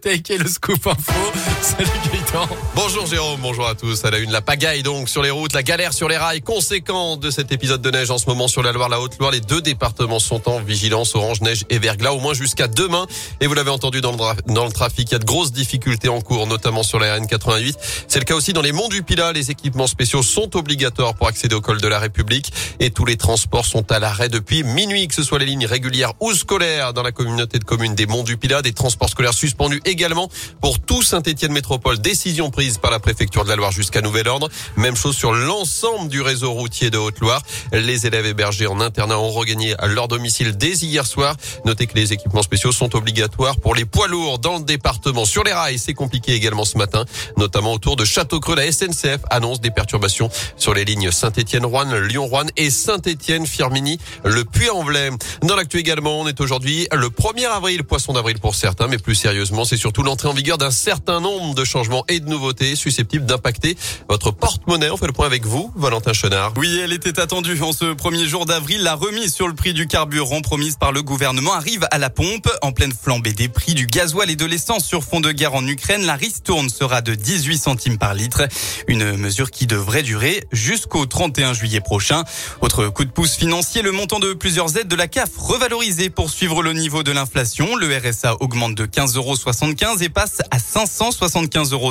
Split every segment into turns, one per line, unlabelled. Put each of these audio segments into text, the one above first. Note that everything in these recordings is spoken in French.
Take le scoop info. Salut Gaëtan.
Bonjour Jérôme, bonjour à tous. À la une, la pagaille donc sur les routes, la galère sur les rails, conséquente de cet épisode de neige en ce moment sur la Loire, la Haute-Loire. Les deux départements sont en vigilance orange, neige et verglas, au moins jusqu'à demain. Et vous l'avez entendu dans le, dans le trafic, il y a de grosses difficultés en cours, notamment sur la RN88. C'est le cas aussi dans les monts du Pilat. Les équipements spéciaux sont obligatoires pour accéder au col de la République et tous les transports sont à l'arrêt depuis minuit, que ce soit les lignes régulières ou scolaires dans la communauté de communes des monts du Pilat, des transports scolaires suspendus également pour tout Saint-Étienne Métropole. Décision prise par la préfecture de la Loire jusqu'à nouvel ordre. Même chose sur l'ensemble du réseau routier de Haute-Loire. Les élèves hébergés en internat ont regagné leur domicile dès hier soir. Notez que les équipements spéciaux sont obligatoires pour les poids lourds dans le département. Sur les rails, c'est compliqué également ce matin, notamment autour de Château-Creux. La SNCF annonce des perturbations sur les lignes Saint-Étienne-Rouen, Lyon-Rouen et Saint-Étienne-Firminy, le Puy-en-Velay. Dans l'actu également, on est aujourd'hui le 1er avril, poisson d'avril pour certains, mais plus sérieusement, c'est surtout l'entrée en vigueur d'un certain nombre de changements et de nouveautés susceptibles d'impacter votre porte-monnaie. On fait le point avec vous, Valentin Chenard.
Oui, elle était attendue en ce premier jour d'avril. La remise sur le prix du carburant promise par le gouvernement arrive à la pompe. En pleine flambée des prix du gasoil et de l'essence sur fond de guerre en Ukraine, la ristourne sera de 18 centimes par litre. Une mesure qui devrait durer jusqu'au 31 juillet prochain. Autre coup de pouce financier, le montant de plusieurs aides de la CAF revalorisé pour suivre le niveau de l'inflation. Le RSA augmente de 15,75 euros et passe à 575,52 euros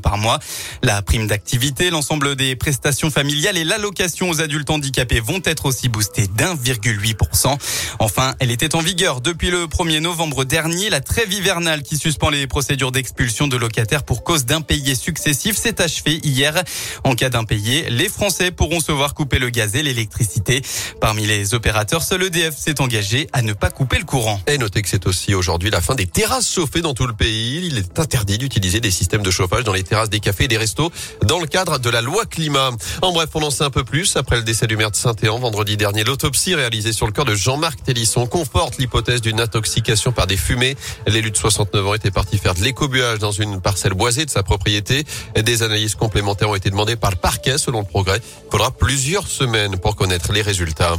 par mois. La prime d'activité, l'ensemble des prestations familiales et l'allocation aux adultes handicapés vont être aussi boostées d'1,8%. Enfin, elle était en vigueur depuis le 1er novembre dernier. La trêve hivernale qui suspend les procédures d'expulsion de locataires pour cause d'impayés successifs s'est achevée hier. En cas d'impayés, les Français pourront se voir couper le gaz et l'électricité. Parmi les opérateurs, seul EDF s'est engagé à ne pas couper le courant.
Et notez que c'est aussi aujourd'hui la fin des terrasses chauffées dans tout le. Il est interdit d'utiliser des systèmes de chauffage dans les terrasses des cafés et des restos dans le cadre de la loi climat. En bref, on en sait un peu plus. Après le décès du maire de Saint-Éan vendredi dernier, l'autopsie réalisée sur le corps de Jean-Marc Télisson conforte l'hypothèse d'une intoxication par des fumées. L'élu de 69 ans était parti faire de l'écobuage dans une parcelle boisée de sa propriété. Des analyses complémentaires ont été demandées par le parquet selon le progrès. Il faudra plusieurs semaines pour connaître les résultats.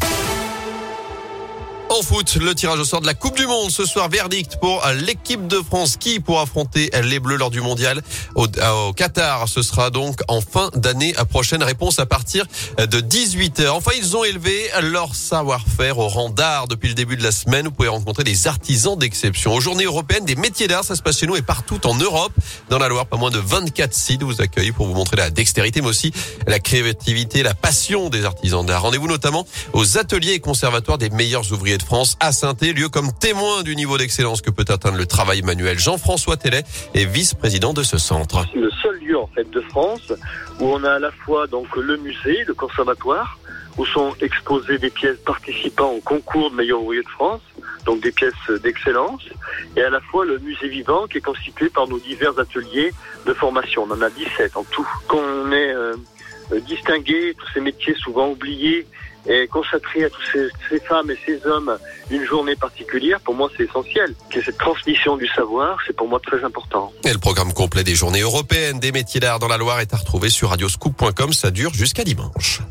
En foot, le tirage au sort de la Coupe du Monde ce soir, verdict pour l'équipe de France qui pour affronter les Bleus lors du Mondial au, Qatar. Ce sera donc en fin d'année prochaine. Réponse à partir de 18h. Enfin, ils ont élevé leur savoir-faire au rang d'art depuis le début de la semaine. Vous pouvez rencontrer des artisans d'exception. Aux journées européennes des métiers d'art, ça se passe chez nous et partout en Europe. Dans la Loire, pas moins de 24 sites vous accueillent pour vous montrer la dextérité, mais aussi la créativité, la passion des artisans d'art. Rendez-vous notamment aux ateliers et conservatoires des meilleurs ouvriers de France à saint lieu comme témoin du niveau d'excellence que peut atteindre le travail manuel. Jean-François Tellet est vice-président de ce centre.
C'est le seul lieu en fait de France où on a à la fois donc le musée, le conservatoire, où sont exposées des pièces participant au concours de meilleur ouvrier de France, donc des pièces d'excellence, et à la fois le musée vivant qui est constitué par nos divers ateliers de formation. On en a 17 en tout. Qu'on est euh, distingué, tous ces métiers souvent oubliés, et consacrer à toutes ces, ces, femmes et ces hommes une journée particulière, pour moi, c'est essentiel. Que cette transmission du savoir, c'est pour moi très important.
Et le programme complet des journées européennes des métiers d'art dans la Loire est à retrouver sur radioscoop.com. Ça dure jusqu'à dimanche.